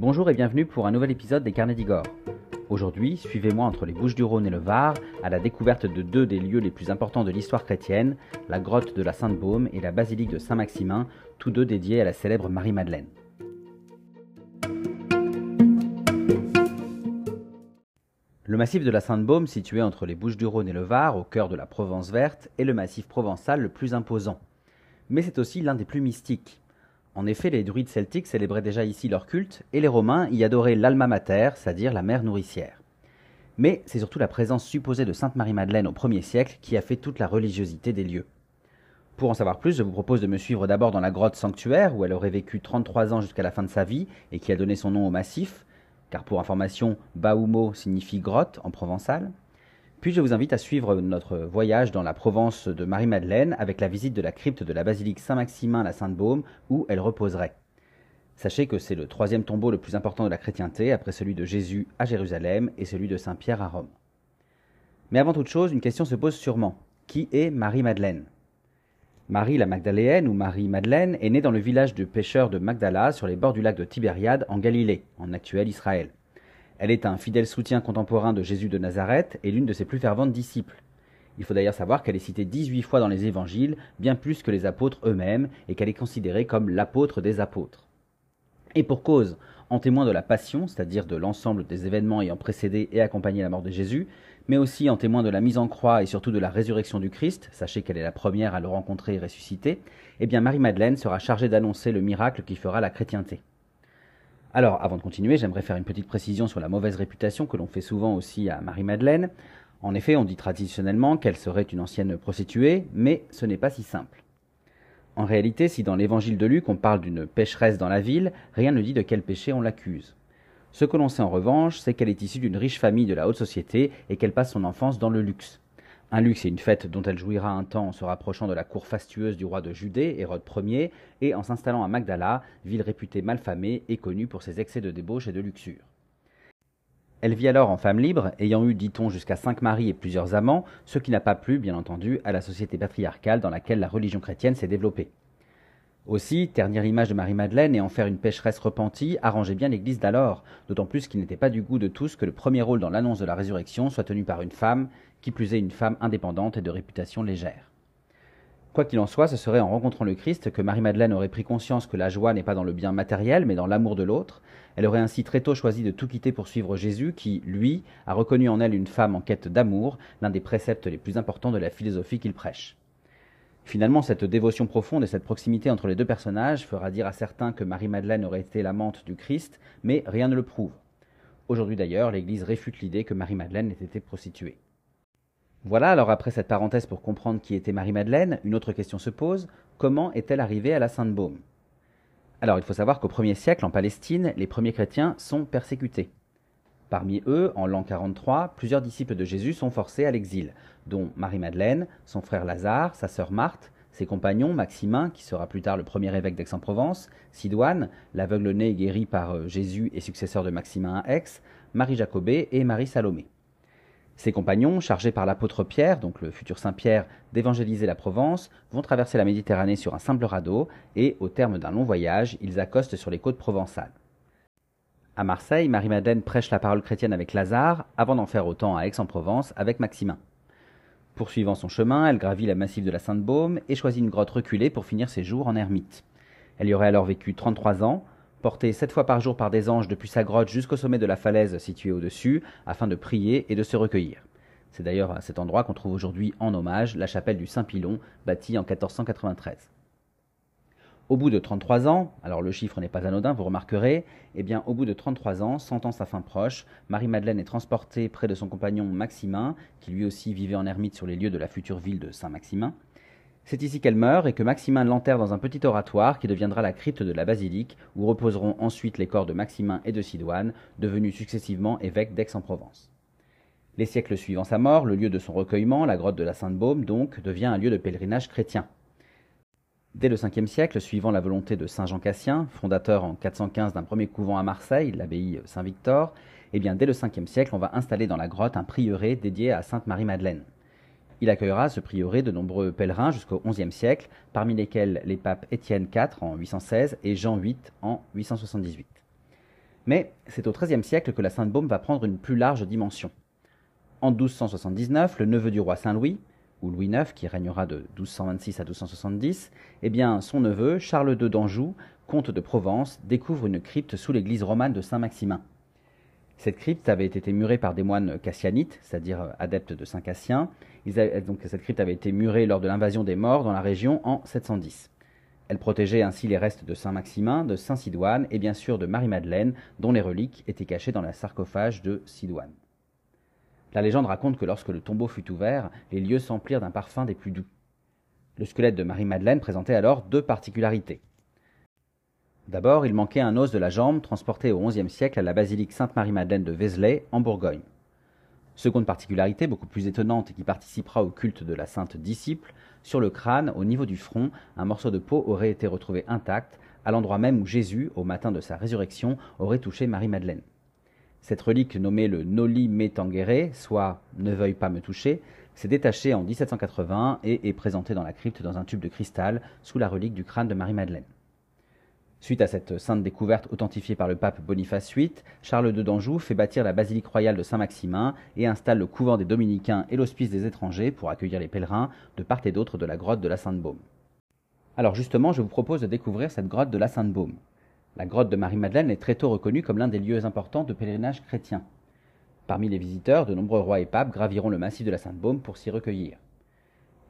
Bonjour et bienvenue pour un nouvel épisode des Carnets d'Igor. Aujourd'hui, suivez-moi entre les Bouches-du-Rhône et le Var à la découverte de deux des lieux les plus importants de l'histoire chrétienne, la grotte de la Sainte-Baume et la basilique de Saint-Maximin, tous deux dédiés à la célèbre Marie-Madeleine. Le massif de la Sainte-Baume, situé entre les Bouches-du-Rhône et le Var, au cœur de la Provence verte, est le massif provençal le plus imposant. Mais c'est aussi l'un des plus mystiques. En effet, les druides celtiques célébraient déjà ici leur culte, et les Romains y adoraient l'alma mater, c'est-à-dire la mère nourricière. Mais c'est surtout la présence supposée de Sainte Marie-Madeleine au 1er siècle qui a fait toute la religiosité des lieux. Pour en savoir plus, je vous propose de me suivre d'abord dans la grotte sanctuaire, où elle aurait vécu 33 ans jusqu'à la fin de sa vie, et qui a donné son nom au massif, car pour information, Baumo signifie grotte en provençal. Puis je vous invite à suivre notre voyage dans la Provence de Marie-Madeleine avec la visite de la crypte de la basilique Saint-Maximin à la Sainte-Baume où elle reposerait. Sachez que c'est le troisième tombeau le plus important de la chrétienté après celui de Jésus à Jérusalem et celui de Saint-Pierre à Rome. Mais avant toute chose, une question se pose sûrement. Qui est Marie-Madeleine? Marie la Magdaléenne ou Marie-Madeleine est née dans le village de pêcheurs de Magdala sur les bords du lac de Tibériade en Galilée, en actuel Israël. Elle est un fidèle soutien contemporain de Jésus de Nazareth et l'une de ses plus ferventes disciples. Il faut d'ailleurs savoir qu'elle est citée 18 fois dans les évangiles, bien plus que les apôtres eux-mêmes, et qu'elle est considérée comme l'apôtre des apôtres. Et pour cause, en témoin de la passion, c'est-à-dire de l'ensemble des événements ayant précédé et accompagné la mort de Jésus, mais aussi en témoin de la mise en croix et surtout de la résurrection du Christ, sachez qu'elle est la première à le rencontrer et ressusciter, eh bien Marie-Madeleine sera chargée d'annoncer le miracle qui fera la chrétienté. Alors, avant de continuer, j'aimerais faire une petite précision sur la mauvaise réputation que l'on fait souvent aussi à Marie-Madeleine. En effet, on dit traditionnellement qu'elle serait une ancienne prostituée, mais ce n'est pas si simple. En réalité, si dans l'évangile de Luc on parle d'une pécheresse dans la ville, rien ne dit de quel péché on l'accuse. Ce que l'on sait en revanche, c'est qu'elle est issue d'une riche famille de la haute société et qu'elle passe son enfance dans le luxe. Un luxe et une fête dont elle jouira un temps en se rapprochant de la cour fastueuse du roi de Judée, Hérode Ier, et en s'installant à Magdala, ville réputée malfamée et connue pour ses excès de débauche et de luxure. Elle vit alors en femme libre, ayant eu, dit-on, jusqu'à cinq maris et plusieurs amants, ce qui n'a pas plu, bien entendu, à la société patriarcale dans laquelle la religion chrétienne s'est développée. Aussi, ternir l'image de Marie-Madeleine et en faire une pécheresse repentie arrangeait bien l'Église d'alors, d'autant plus qu'il n'était pas du goût de tous que le premier rôle dans l'annonce de la résurrection soit tenu par une femme, qui plus est une femme indépendante et de réputation légère. Quoi qu'il en soit, ce serait en rencontrant le Christ que Marie-Madeleine aurait pris conscience que la joie n'est pas dans le bien matériel, mais dans l'amour de l'autre. Elle aurait ainsi très tôt choisi de tout quitter pour suivre Jésus, qui, lui, a reconnu en elle une femme en quête d'amour, l'un des préceptes les plus importants de la philosophie qu'il prêche. Finalement, cette dévotion profonde et cette proximité entre les deux personnages fera dire à certains que Marie-Madeleine aurait été l'amante du Christ, mais rien ne le prouve. Aujourd'hui d'ailleurs, l'Église réfute l'idée que Marie-Madeleine ait été prostituée. Voilà, alors après cette parenthèse pour comprendre qui était Marie-Madeleine, une autre question se pose, comment est-elle arrivée à la Sainte-Baume? Alors il faut savoir qu'au 1er siècle, en Palestine, les premiers chrétiens sont persécutés. Parmi eux, en l'an 43, plusieurs disciples de Jésus sont forcés à l'exil, dont Marie-Madeleine, son frère Lazare, sa sœur Marthe, ses compagnons Maximin, qui sera plus tard le premier évêque d'Aix-en-Provence, Sidoine, l'aveugle né guéri par euh, Jésus et successeur de Maximin à Aix, Marie Jacobée et Marie Salomé. Ses compagnons, chargés par l'apôtre Pierre, donc le futur Saint Pierre, d'évangéliser la Provence, vont traverser la Méditerranée sur un simple radeau et, au terme d'un long voyage, ils accostent sur les côtes provençales. À Marseille, Marie-Madeleine prêche la parole chrétienne avec Lazare, avant d'en faire autant à Aix-en-Provence avec Maximin. Poursuivant son chemin, elle gravit la massif de la Sainte-Baume et choisit une grotte reculée pour finir ses jours en ermite. Elle y aurait alors vécu 33 ans, porté sept fois par jour par des anges depuis sa grotte jusqu'au sommet de la falaise située au-dessus, afin de prier et de se recueillir. C'est d'ailleurs à cet endroit qu'on trouve aujourd'hui en hommage la chapelle du Saint-Pilon, bâtie en 1493. Au bout de 33 ans, alors le chiffre n'est pas anodin, vous remarquerez, eh bien au bout de 33 ans, sentant sa fin proche, Marie-Madeleine est transportée près de son compagnon Maximin, qui lui aussi vivait en ermite sur les lieux de la future ville de Saint-Maximin, c'est ici qu'elle meurt et que Maximin l'enterre dans un petit oratoire qui deviendra la crypte de la basilique, où reposeront ensuite les corps de Maximin et de Sidoine, devenus successivement évêques d'Aix-en-Provence. Les siècles suivant sa mort, le lieu de son recueillement, la grotte de la Sainte-Baume, donc, devient un lieu de pèlerinage chrétien. Dès le 5 siècle, suivant la volonté de Saint Jean Cassien, fondateur en 415 d'un premier couvent à Marseille, l'abbaye Saint-Victor, eh bien dès le 5 siècle, on va installer dans la grotte un prieuré dédié à Sainte Marie-Madeleine. Il accueillera ce prieuré de nombreux pèlerins jusqu'au XIe siècle, parmi lesquels les papes Étienne IV en 816 et Jean VIII en 878. Mais c'est au XIIIe siècle que la Sainte-Baume va prendre une plus large dimension. En 1279, le neveu du roi Saint-Louis, ou Louis IX, qui régnera de 1226 à 1270, eh bien, son neveu, Charles II d'Anjou, comte de Provence, découvre une crypte sous l'église romane de Saint-Maximin. Cette crypte avait été murée par des moines cassianites, c'est-à-dire adeptes de Saint Cassien. donc cette crypte avait été murée lors de l'invasion des morts dans la région en 710. Elle protégeait ainsi les restes de Saint Maximin, de Saint Sidoine et bien sûr de Marie-Madeleine, dont les reliques étaient cachées dans la sarcophage de Sidoine. La légende raconte que lorsque le tombeau fut ouvert, les lieux s'emplirent d'un parfum des plus doux. Le squelette de Marie-Madeleine présentait alors deux particularités. D'abord, il manquait un os de la jambe transporté au XIe siècle à la basilique Sainte-Marie-Madeleine de Vézelay, en Bourgogne. Seconde particularité, beaucoup plus étonnante et qui participera au culte de la sainte disciple, sur le crâne, au niveau du front, un morceau de peau aurait été retrouvé intact, à l'endroit même où Jésus, au matin de sa résurrection, aurait touché Marie-Madeleine. Cette relique nommée le Noli Me Tangere, soit Ne veuille pas me toucher, s'est détachée en 1780 et est présentée dans la crypte dans un tube de cristal sous la relique du crâne de Marie-Madeleine. Suite à cette sainte découverte authentifiée par le pape Boniface VIII, Charles II d'Anjou fait bâtir la basilique royale de Saint-Maximin et installe le couvent des dominicains et l'hospice des étrangers pour accueillir les pèlerins de part et d'autre de la grotte de la Sainte-Baume. Alors justement, je vous propose de découvrir cette grotte de la Sainte-Baume. La grotte de Marie-Madeleine est très tôt reconnue comme l'un des lieux importants de pèlerinage chrétien. Parmi les visiteurs, de nombreux rois et papes graviront le massif de la Sainte-Baume pour s'y recueillir.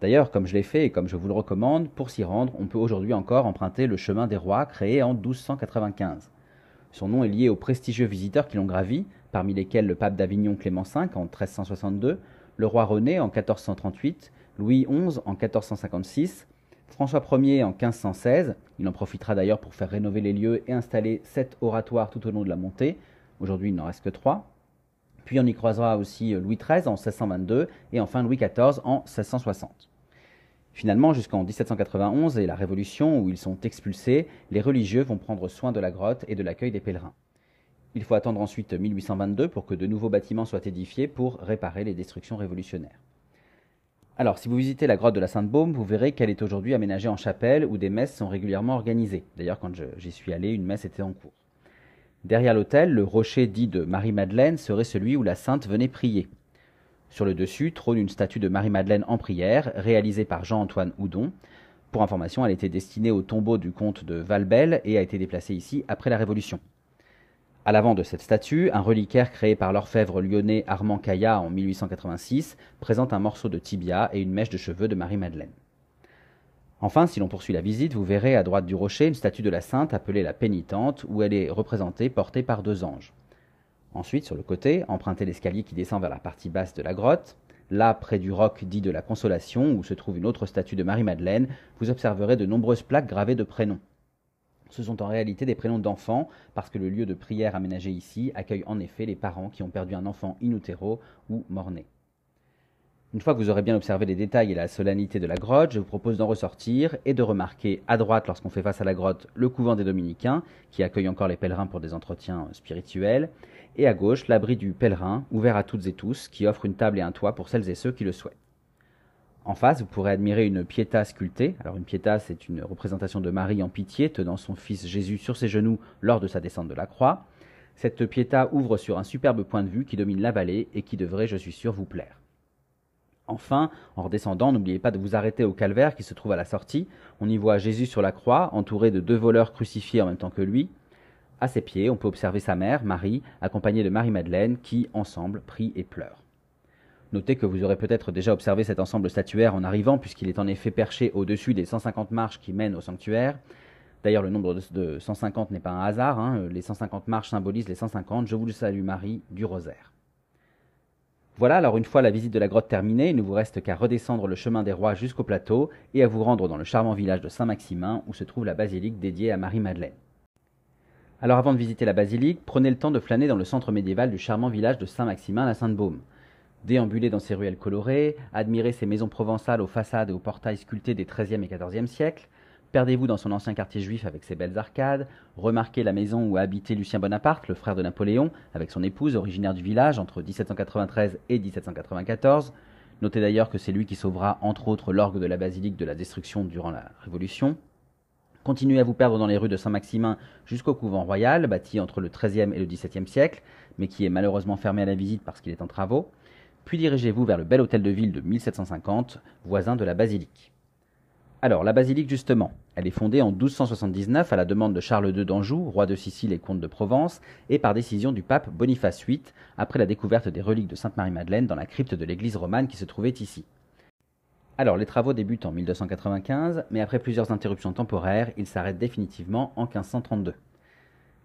D'ailleurs, comme je l'ai fait et comme je vous le recommande, pour s'y rendre, on peut aujourd'hui encore emprunter le chemin des rois créé en 1295. Son nom est lié aux prestigieux visiteurs qui l'ont gravi, parmi lesquels le pape d'Avignon Clément V en 1362, le roi René en 1438, Louis XI en 1456, François Ier en 1516, il en profitera d'ailleurs pour faire rénover les lieux et installer sept oratoires tout au long de la montée, aujourd'hui il n'en reste que trois. Puis on y croisera aussi Louis XIII en 1622 et enfin Louis XIV en 1660. Finalement, jusqu'en 1791 et la Révolution où ils sont expulsés, les religieux vont prendre soin de la grotte et de l'accueil des pèlerins. Il faut attendre ensuite 1822 pour que de nouveaux bâtiments soient édifiés pour réparer les destructions révolutionnaires. Alors, si vous visitez la grotte de la Sainte-Baume, vous verrez qu'elle est aujourd'hui aménagée en chapelle où des messes sont régulièrement organisées. D'ailleurs, quand j'y suis allé, une messe était en cours. Derrière l'autel, le rocher dit de Marie-Madeleine serait celui où la sainte venait prier. Sur le dessus trône une statue de Marie-Madeleine en prière, réalisée par Jean-Antoine Houdon. Pour information, elle était destinée au tombeau du comte de Valbel et a été déplacée ici après la Révolution. À l'avant de cette statue, un reliquaire créé par l'orfèvre lyonnais Armand Caillat en 1886 présente un morceau de tibia et une mèche de cheveux de Marie-Madeleine. Enfin, si l'on poursuit la visite, vous verrez à droite du rocher une statue de la Sainte appelée la Pénitente, où elle est représentée portée par deux anges. Ensuite, sur le côté, empruntez l'escalier qui descend vers la partie basse de la grotte. Là, près du roc dit de la Consolation, où se trouve une autre statue de Marie-Madeleine, vous observerez de nombreuses plaques gravées de prénoms. Ce sont en réalité des prénoms d'enfants, parce que le lieu de prière aménagé ici accueille en effet les parents qui ont perdu un enfant in utero ou mort-né. Une fois que vous aurez bien observé les détails et la solennité de la grotte, je vous propose d'en ressortir et de remarquer à droite, lorsqu'on fait face à la grotte, le couvent des dominicains, qui accueille encore les pèlerins pour des entretiens spirituels, et à gauche, l'abri du pèlerin, ouvert à toutes et tous, qui offre une table et un toit pour celles et ceux qui le souhaitent. En face, vous pourrez admirer une piéta sculptée. Alors une piéta, c'est une représentation de Marie en pitié, tenant son fils Jésus sur ses genoux lors de sa descente de la croix. Cette piéta ouvre sur un superbe point de vue qui domine la vallée et qui devrait, je suis sûr, vous plaire. Enfin, en redescendant, n'oubliez pas de vous arrêter au calvaire qui se trouve à la sortie. On y voit Jésus sur la croix, entouré de deux voleurs crucifiés en même temps que lui. À ses pieds, on peut observer sa mère, Marie, accompagnée de Marie-Madeleine, qui, ensemble, prie et pleure. Notez que vous aurez peut-être déjà observé cet ensemble statuaire en arrivant, puisqu'il est en effet perché au-dessus des 150 marches qui mènent au sanctuaire. D'ailleurs, le nombre de 150 n'est pas un hasard. Hein. Les 150 marches symbolisent les 150 Je vous le salue Marie du rosaire. Voilà, alors une fois la visite de la grotte terminée, il ne vous reste qu'à redescendre le chemin des rois jusqu'au plateau et à vous rendre dans le charmant village de Saint-Maximin où se trouve la basilique dédiée à Marie-Madeleine. Alors avant de visiter la basilique, prenez le temps de flâner dans le centre médiéval du charmant village de Saint-Maximin la Sainte-Baume déambuler dans ces ruelles colorées, admirer ces maisons provençales aux façades et aux portails sculptés des XIIIe et XIVe siècles, perdez-vous dans son ancien quartier juif avec ses belles arcades, remarquez la maison où a habité Lucien Bonaparte, le frère de Napoléon, avec son épouse originaire du village entre 1793 et 1794. Notez d'ailleurs que c'est lui qui sauvera entre autres l'orgue de la basilique de la destruction durant la Révolution. Continuez à vous perdre dans les rues de Saint-Maximin jusqu'au couvent royal, bâti entre le XIIIe et le XVIIe siècle, mais qui est malheureusement fermé à la visite parce qu'il est en travaux. Puis dirigez-vous vers le bel hôtel de ville de 1750, voisin de la basilique. Alors, la basilique, justement, elle est fondée en 1279 à la demande de Charles II d'Anjou, roi de Sicile et comte de Provence, et par décision du pape Boniface VIII, après la découverte des reliques de Sainte-Marie-Madeleine dans la crypte de l'église romane qui se trouvait ici. Alors, les travaux débutent en 1295, mais après plusieurs interruptions temporaires, ils s'arrêtent définitivement en 1532.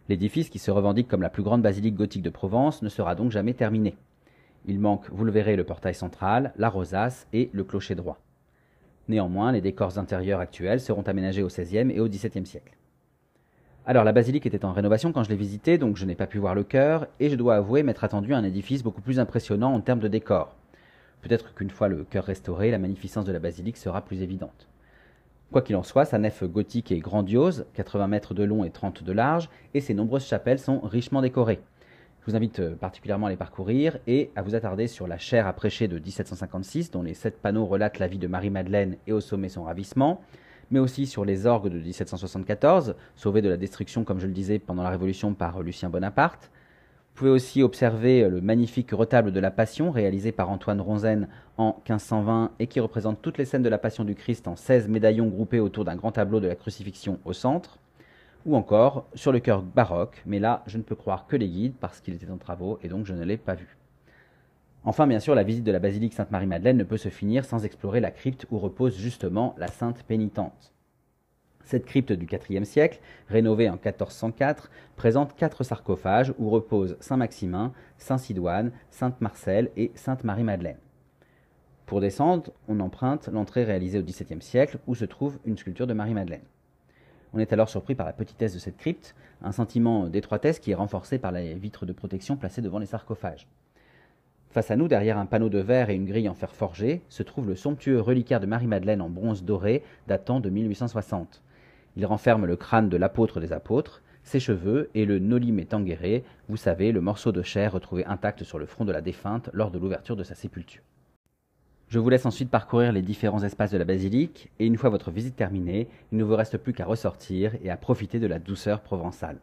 L'édifice, qui se revendique comme la plus grande basilique gothique de Provence, ne sera donc jamais terminé. Il manque, vous le verrez, le portail central, la rosace et le clocher droit. Néanmoins, les décors intérieurs actuels seront aménagés au XVIe et au XVIIe siècle. Alors, la basilique était en rénovation quand je l'ai visitée, donc je n'ai pas pu voir le chœur, et je dois avouer m'être attendu à un édifice beaucoup plus impressionnant en termes de décor. Peut-être qu'une fois le chœur restauré, la magnificence de la basilique sera plus évidente. Quoi qu'il en soit, sa nef gothique est grandiose, 80 mètres de long et 30 de large, et ses nombreuses chapelles sont richement décorées. Je vous invite euh, particulièrement à les parcourir et à vous attarder sur la chaire à prêcher de 1756, dont les sept panneaux relatent la vie de Marie-Madeleine et au sommet son ravissement, mais aussi sur les orgues de 1774, sauvés de la destruction, comme je le disais, pendant la Révolution par Lucien Bonaparte. Vous pouvez aussi observer le magnifique retable de la Passion réalisé par Antoine Ronzen en 1520 et qui représente toutes les scènes de la Passion du Christ en 16 médaillons groupés autour d'un grand tableau de la crucifixion au centre ou encore sur le cœur baroque, mais là je ne peux croire que les guides parce qu'il était en travaux et donc je ne l'ai pas vu. Enfin, bien sûr, la visite de la basilique Sainte-Marie-Madeleine ne peut se finir sans explorer la crypte où repose justement la Sainte Pénitente. Cette crypte du IVe siècle, rénovée en 1404, présente quatre sarcophages où reposent Saint Maximin, Saint Sidoine, Sainte Marcelle et Sainte Marie-Madeleine. Pour descendre, on emprunte l'entrée réalisée au XVIIe siècle où se trouve une sculpture de Marie-Madeleine. On est alors surpris par la petitesse de cette crypte, un sentiment d'étroitesse qui est renforcé par les vitres de protection placées devant les sarcophages. Face à nous, derrière un panneau de verre et une grille en fer forgé, se trouve le somptueux reliquaire de Marie-Madeleine en bronze doré datant de 1860. Il renferme le crâne de l'apôtre des apôtres, ses cheveux et le nolim tanguéré, vous savez, le morceau de chair retrouvé intact sur le front de la défunte lors de l'ouverture de sa sépulture. Je vous laisse ensuite parcourir les différents espaces de la basilique, et une fois votre visite terminée, il ne vous reste plus qu'à ressortir et à profiter de la douceur provençale.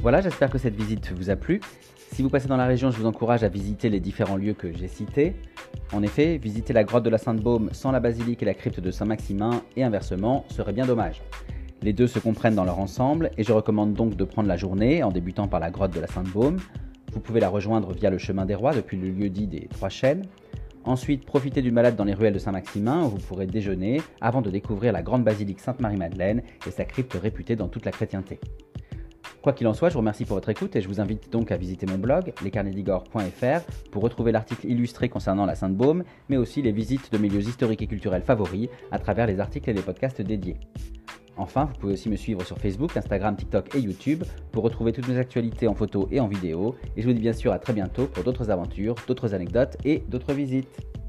Voilà, j'espère que cette visite vous a plu. Si vous passez dans la région, je vous encourage à visiter les différents lieux que j'ai cités. En effet, visiter la grotte de la Sainte-Baume sans la basilique et la crypte de Saint-Maximin, et inversement, serait bien dommage. Les deux se comprennent dans leur ensemble, et je recommande donc de prendre la journée en débutant par la grotte de la Sainte-Baume, vous pouvez la rejoindre via le chemin des rois depuis le lieu dit des Trois Chênes. Ensuite, profitez d'une balade dans les ruelles de Saint-Maximin où vous pourrez déjeuner avant de découvrir la grande basilique Sainte-Marie-Madeleine et sa crypte réputée dans toute la chrétienté. Quoi qu'il en soit, je vous remercie pour votre écoute et je vous invite donc à visiter mon blog, lescarnedigore.fr, pour retrouver l'article illustré concernant la Sainte-Baume, mais aussi les visites de milieux historiques et culturels favoris à travers les articles et les podcasts dédiés. Enfin, vous pouvez aussi me suivre sur Facebook, Instagram, TikTok et YouTube pour retrouver toutes mes actualités en photo et en vidéo. Et je vous dis bien sûr à très bientôt pour d'autres aventures, d'autres anecdotes et d'autres visites.